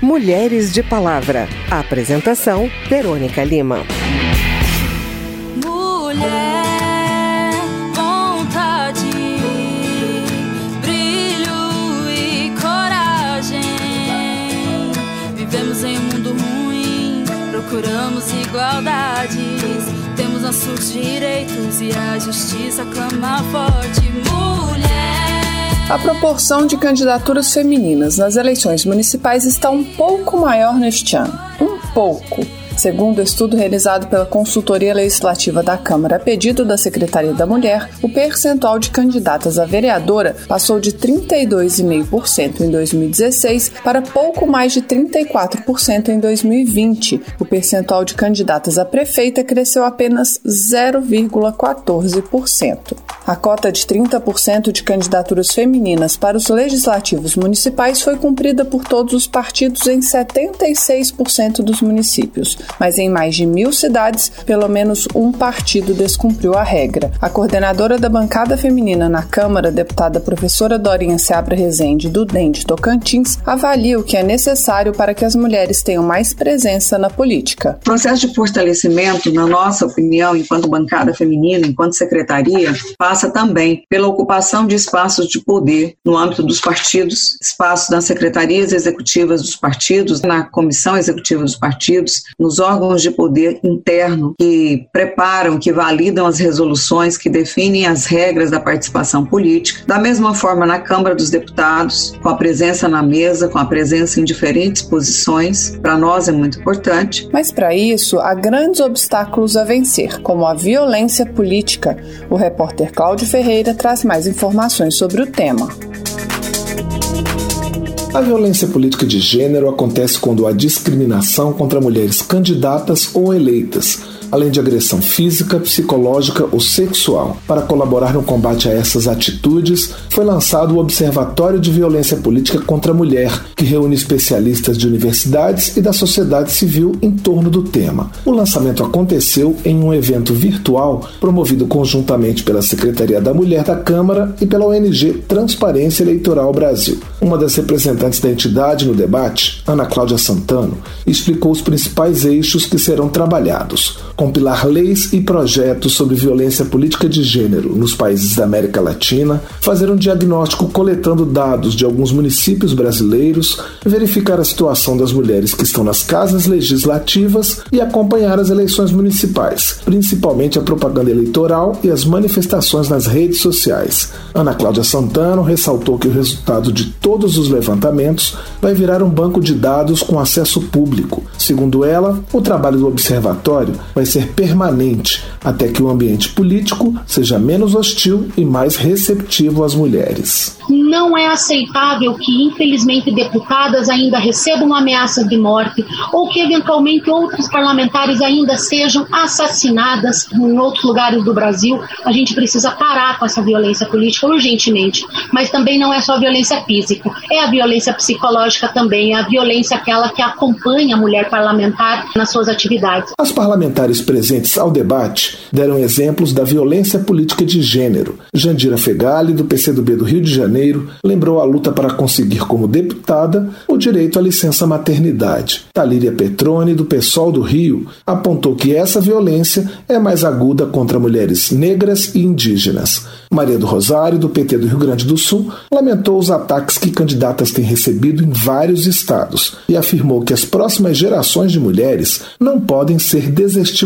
Mulheres de Palavra. Apresentação: Verônica Lima. Mulher, vontade, brilho e coragem. Vivemos em um mundo ruim, procuramos igualdades. Temos nossos direitos e a justiça clama forte. Mulher. A proporção de candidaturas femininas nas eleições municipais está um pouco maior neste ano. Um pouco. Segundo o estudo realizado pela Consultoria Legislativa da Câmara a pedido da Secretaria da Mulher, o percentual de candidatas a vereadora passou de 32,5% em 2016 para pouco mais de 34% em 2020. O percentual de candidatas a prefeita cresceu apenas 0,14%. A cota de 30% de candidaturas femininas para os legislativos municipais foi cumprida por todos os partidos em 76% dos municípios mas em mais de mil cidades, pelo menos um partido descumpriu a regra. A coordenadora da bancada feminina na Câmara, deputada professora Dorinha Seabra Rezende, do DEM de Tocantins, avalia o que é necessário para que as mulheres tenham mais presença na política. O processo de fortalecimento, na nossa opinião, enquanto bancada feminina, enquanto secretaria, passa também pela ocupação de espaços de poder no âmbito dos partidos, espaços nas secretarias executivas dos partidos, na comissão executiva dos partidos, nos órgãos de poder interno que preparam, que validam as resoluções, que definem as regras da participação política. Da mesma forma, na Câmara dos Deputados, com a presença na mesa, com a presença em diferentes posições, para nós é muito importante. Mas para isso, há grandes obstáculos a vencer, como a violência política. O repórter Cláudio Ferreira traz mais informações sobre o tema. A violência política de gênero acontece quando há discriminação contra mulheres candidatas ou eleitas além de agressão física, psicológica ou sexual. Para colaborar no combate a essas atitudes, foi lançado o Observatório de Violência Política contra a Mulher, que reúne especialistas de universidades e da sociedade civil em torno do tema. O lançamento aconteceu em um evento virtual promovido conjuntamente pela Secretaria da Mulher da Câmara e pela ONG Transparência Eleitoral Brasil. Uma das representantes da entidade no debate, Ana Cláudia Santano, explicou os principais eixos que serão trabalhados compilar leis e projetos sobre violência política de gênero nos países da América Latina, fazer um diagnóstico coletando dados de alguns municípios brasileiros, verificar a situação das mulheres que estão nas casas legislativas e acompanhar as eleições municipais, principalmente a propaganda eleitoral e as manifestações nas redes sociais. Ana Cláudia Santana ressaltou que o resultado de todos os levantamentos vai virar um banco de dados com acesso público. Segundo ela, o trabalho do observatório vai ser permanente até que o ambiente político seja menos hostil e mais receptivo às mulheres. Não é aceitável que, infelizmente, deputadas ainda recebam ameaças de morte ou que, eventualmente, outros parlamentares ainda sejam assassinadas em outros lugares do Brasil. A gente precisa parar com essa violência política urgentemente. Mas também não é só violência física, é a violência psicológica também, é a violência aquela que acompanha a mulher parlamentar nas suas atividades. As parlamentares presentes ao debate deram exemplos da violência política de gênero. Jandira Fegali, do PCdoB do Rio de Janeiro, lembrou a luta para conseguir como deputada o direito à licença maternidade. Talíria Petrone, do PSOL do Rio, apontou que essa violência é mais aguda contra mulheres negras e indígenas. Maria do Rosário, do PT do Rio Grande do Sul, lamentou os ataques que candidatas têm recebido em vários estados e afirmou que as próximas gerações de mulheres não podem ser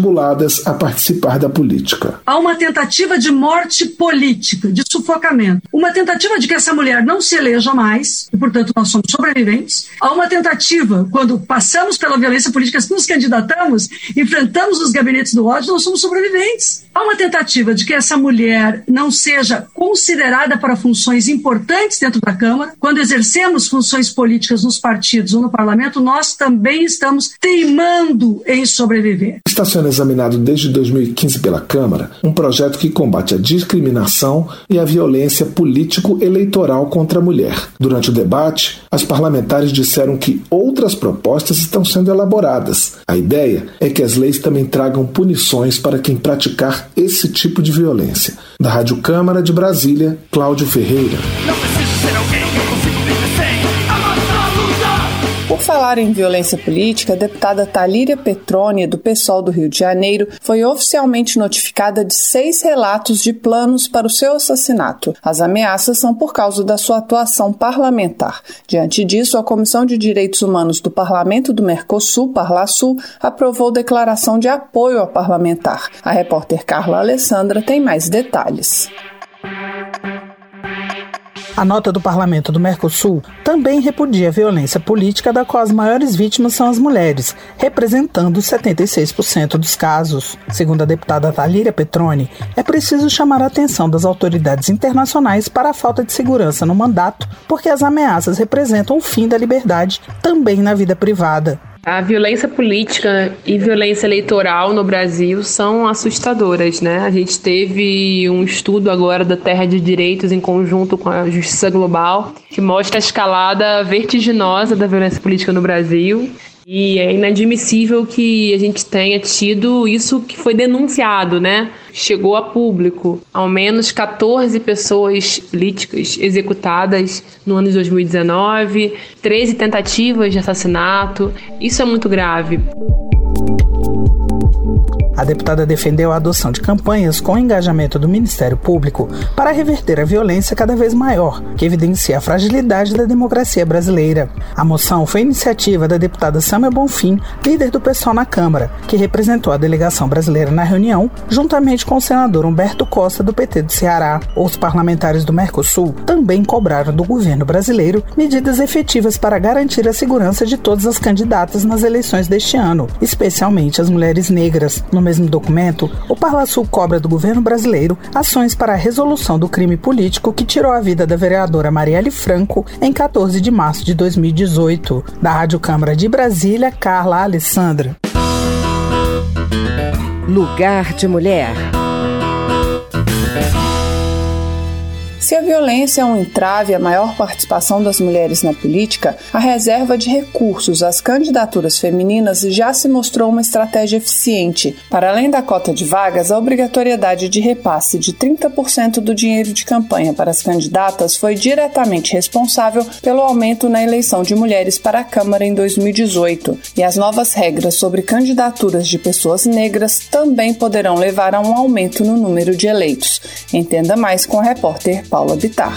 desestimuladas a participar da política. Há uma tentativa de morte política, de sufocamento, uma tentativa de que essa mulher não se eleja mais, e portanto nós somos sobreviventes. Há uma tentativa, quando passamos pela violência política, nos candidatamos, enfrentamos os gabinetes do ódio, nós somos sobreviventes. Há uma tentativa de que essa mulher não seja considerada para funções importantes dentro da Câmara. Quando exercemos funções políticas nos partidos ou no parlamento, nós também estamos teimando em sobreviver. Está sendo examinado desde 2015 pela Câmara um projeto que combate a discriminação e a violência político-eleitoral contra a mulher. Durante o debate, as parlamentares disseram que outras propostas estão sendo elaboradas. A ideia é que as leis também tragam punições para quem praticar esse tipo de violência. Da Rádio Câmara de Brasília, Cláudio Ferreira falar em violência política, a deputada Talíria Petroni, do PSOL do Rio de Janeiro, foi oficialmente notificada de seis relatos de planos para o seu assassinato. As ameaças são por causa da sua atuação parlamentar. Diante disso, a Comissão de Direitos Humanos do Parlamento do Mercosul, Parlasul, aprovou declaração de apoio ao parlamentar. A repórter Carla Alessandra tem mais detalhes. A nota do Parlamento do Mercosul também repudia a violência política da qual as maiores vítimas são as mulheres, representando 76% dos casos. Segundo a deputada Talíria Petroni, é preciso chamar a atenção das autoridades internacionais para a falta de segurança no mandato, porque as ameaças representam o fim da liberdade também na vida privada. A violência política e violência eleitoral no Brasil são assustadoras, né? A gente teve um estudo agora da Terra de Direitos em conjunto com a Justiça Global que mostra a escalada vertiginosa da violência política no Brasil. E é inadmissível que a gente tenha tido isso que foi denunciado, né? Chegou a público. Ao menos 14 pessoas políticas executadas no ano de 2019, 13 tentativas de assassinato. Isso é muito grave. A deputada defendeu a adoção de campanhas com engajamento do Ministério Público para reverter a violência cada vez maior, que evidencia a fragilidade da democracia brasileira. A moção foi iniciativa da deputada Samia Bonfim, líder do PSOL na Câmara, que representou a delegação brasileira na reunião, juntamente com o senador Humberto Costa, do PT do Ceará. Os parlamentares do Mercosul também cobraram do governo brasileiro medidas efetivas para garantir a segurança de todas as candidatas nas eleições deste ano, especialmente as mulheres negras. No mesmo documento, o Parlasul cobra do governo brasileiro ações para a resolução do crime político que tirou a vida da vereadora Marielle Franco em 14 de março de 2018. Da Rádio Câmara de Brasília, Carla Alessandra. Lugar de Mulher. Se a violência é um entrave à maior participação das mulheres na política, a reserva de recursos às candidaturas femininas já se mostrou uma estratégia eficiente. Para além da cota de vagas, a obrigatoriedade de repasse de 30% do dinheiro de campanha para as candidatas foi diretamente responsável pelo aumento na eleição de mulheres para a Câmara em 2018. E as novas regras sobre candidaturas de pessoas negras também poderão levar a um aumento no número de eleitos. Entenda mais com a repórter Paula Bitar.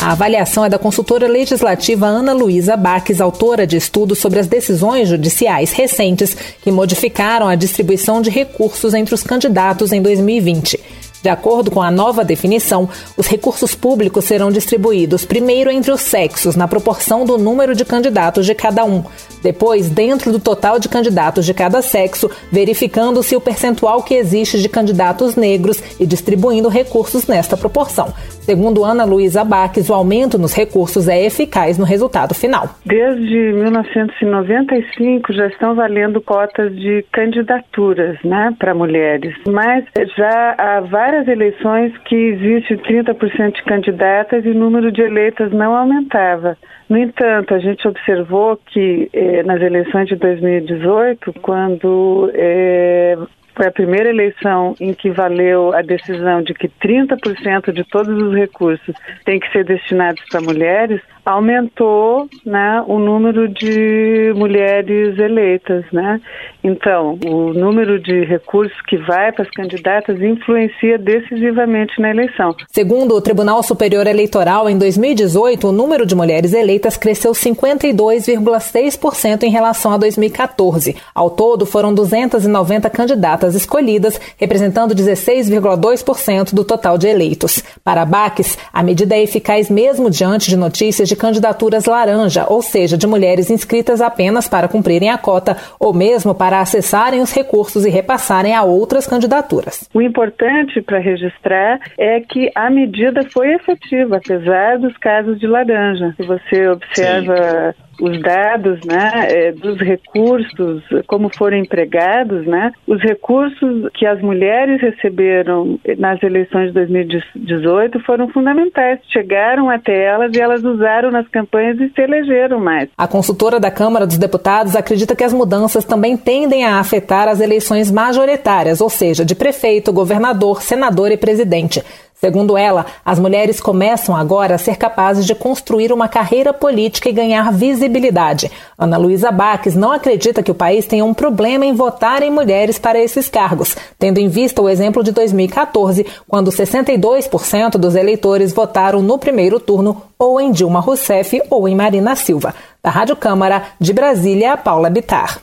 A avaliação é da consultora legislativa Ana Luísa Baques, autora de estudos sobre as decisões judiciais recentes que modificaram a distribuição de recursos entre os candidatos em 2020. De acordo com a nova definição, os recursos públicos serão distribuídos primeiro entre os sexos, na proporção do número de candidatos de cada um. Depois, dentro do total de candidatos de cada sexo, verificando se o percentual que existe de candidatos negros e distribuindo recursos nesta proporção. Segundo Ana Luísa Baques, o aumento nos recursos é eficaz no resultado final. Desde 1995 já estão valendo cotas de candidaturas né, para mulheres, mas já há várias eleições que existe 30% de candidatas e o número de eleitas não aumentava. No entanto, a gente observou que eh, nas eleições de 2018, quando eh, foi a primeira eleição em que valeu a decisão de que 30% de todos os recursos têm que ser destinados para mulheres, aumentou né, o número de mulheres eleitas. Né? Então, o número de recursos que vai para as candidatas influencia decisivamente na eleição. Segundo o Tribunal Superior Eleitoral, em 2018, o número de mulheres eleitas cresceu 52,6% em relação a 2014. Ao todo, foram 290 candidatas escolhidas, representando 16,2% do total de eleitos. Para Baques, a medida é eficaz mesmo diante de notícias de candidaturas laranja, ou seja, de mulheres inscritas apenas para cumprirem a cota ou mesmo para acessarem os recursos e repassarem a outras candidaturas. O importante para registrar é que a medida foi efetiva, apesar dos casos de laranja. Se você observa Sim os dados né, é, dos recursos, como foram empregados, né, os recursos que as mulheres receberam nas eleições de 2018 foram fundamentais. Chegaram até elas e elas usaram nas campanhas e se elegeram mais. A consultora da Câmara dos Deputados acredita que as mudanças também tendem a afetar as eleições majoritárias, ou seja, de prefeito, governador, senador e presidente. Segundo ela, as mulheres começam agora a ser capazes de construir uma carreira política e ganhar visibilidade. Ana Luísa Baques não acredita que o país tenha um problema em votar em mulheres para esses cargos, tendo em vista o exemplo de 2014, quando 62% dos eleitores votaram no primeiro turno ou em Dilma Rousseff ou em Marina Silva. Da Rádio Câmara, de Brasília, Paula Bitar.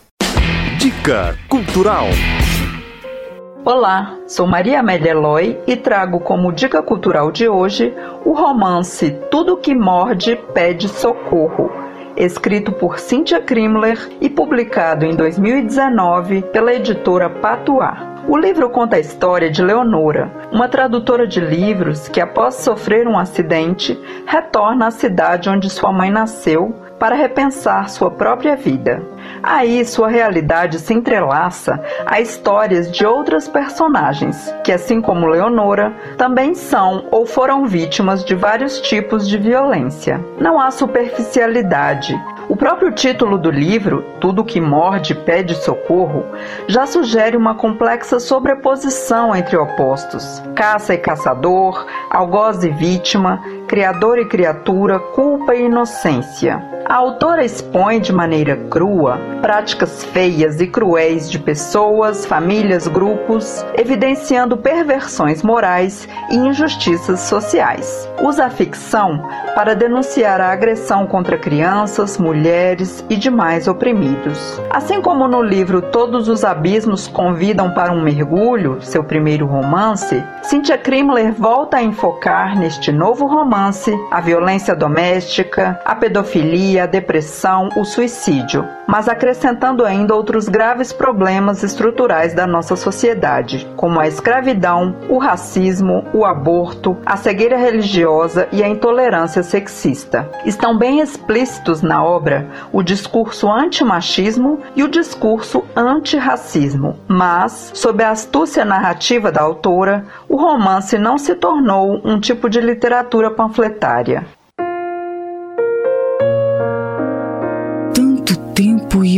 Dica Cultural. Olá, sou Maria Amélia Eloy e trago como dica cultural de hoje o romance Tudo que Morde Pede Socorro, escrito por Cynthia Krimler e publicado em 2019 pela editora Patuá. O livro conta a história de Leonora, uma tradutora de livros que, após sofrer um acidente, retorna à cidade onde sua mãe nasceu para repensar sua própria vida. Aí sua realidade se entrelaça a histórias de outras personagens, que, assim como Leonora, também são ou foram vítimas de vários tipos de violência. Não há superficialidade, o próprio título do livro, Tudo que Morde Pede Socorro, já sugere uma complexa sobreposição entre opostos: caça e caçador, algoz e vítima, criador e criatura, culpa e inocência. A autora expõe de maneira crua práticas feias e cruéis de pessoas, famílias, grupos, evidenciando perversões morais e injustiças sociais. Usa a ficção para denunciar a agressão contra crianças, mulheres e demais oprimidos. Assim como no livro Todos os Abismos Convidam para um Mergulho, seu primeiro romance, Cynthia Krimler volta a enfocar neste novo romance a violência doméstica, a pedofilia, a depressão, o suicídio, mas acrescentando ainda outros graves problemas estruturais da nossa sociedade, como a escravidão, o racismo, o aborto, a cegueira religiosa e a intolerância sexista. Estão bem explícitos na obra o discurso antimachismo e o discurso antirracismo, mas, sob a astúcia narrativa da autora, o romance não se tornou um tipo de literatura panfletária.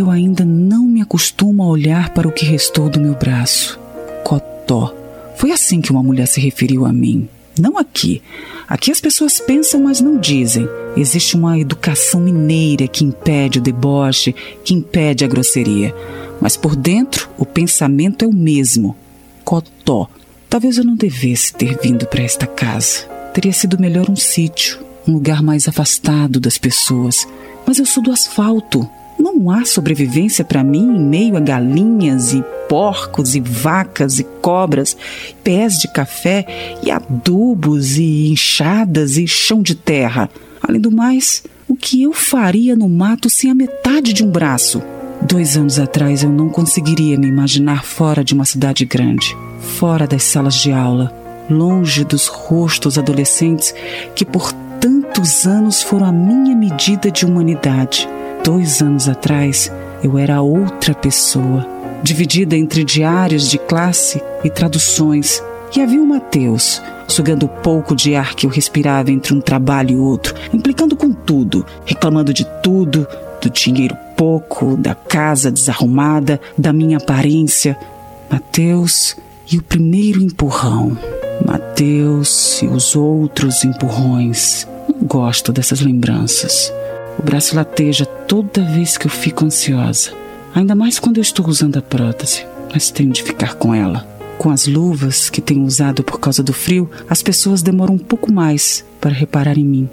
Ainda não me acostumo a olhar para o que restou do meu braço. Cotó. Foi assim que uma mulher se referiu a mim. Não aqui. Aqui as pessoas pensam, mas não dizem. Existe uma educação mineira que impede o deboche, que impede a grosseria. Mas por dentro, o pensamento é o mesmo. Cotó. Talvez eu não devesse ter vindo para esta casa. Teria sido melhor um sítio, um lugar mais afastado das pessoas. Mas eu sou do asfalto. Não há sobrevivência para mim em meio a galinhas e porcos e vacas e cobras, pés de café e adubos e enxadas e chão de terra. Além do mais, o que eu faria no mato sem a metade de um braço? Dois anos atrás eu não conseguiria me imaginar fora de uma cidade grande, fora das salas de aula, longe dos rostos adolescentes que por tantos anos foram a minha medida de humanidade dois anos atrás, eu era outra pessoa, dividida entre diários de classe e traduções. E havia o Mateus, sugando o pouco de ar que eu respirava entre um trabalho e outro, implicando com tudo, reclamando de tudo, do dinheiro pouco, da casa desarrumada, da minha aparência. Mateus e o primeiro empurrão. Mateus e os outros empurrões. Não gosto dessas lembranças. O braço lateja toda vez que eu fico ansiosa. Ainda mais quando eu estou usando a prótese, mas tenho de ficar com ela. Com as luvas que tenho usado por causa do frio, as pessoas demoram um pouco mais para reparar em mim.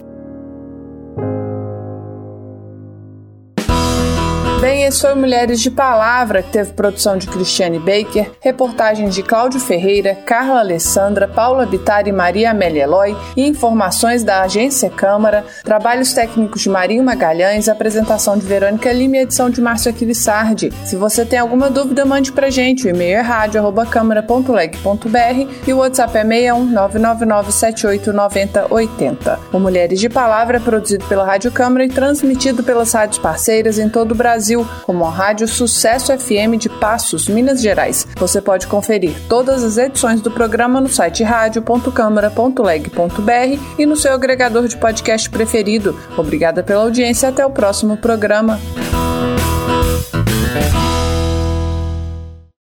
Esse foi Mulheres de Palavra, que teve produção de Cristiane Baker, reportagens de Cláudio Ferreira, Carla Alessandra, Paula Bittar e Maria Amélia Eloy, e informações da Agência Câmara, trabalhos técnicos de Marinho Magalhães, apresentação de Verônica Lima e edição de Márcio Aquilissardi. Se você tem alguma dúvida, mande pra gente. O e-mail é rádio.câmara.leg.br e o WhatsApp é 61 999789080. O Mulheres de Palavra é produzido pela Rádio Câmara e transmitido pelas rádios parceiras em todo o Brasil, como a Rádio Sucesso FM de Passos, Minas Gerais. Você pode conferir todas as edições do programa no site radio.câmara.leg.br e no seu agregador de podcast preferido. Obrigada pela audiência até o próximo programa.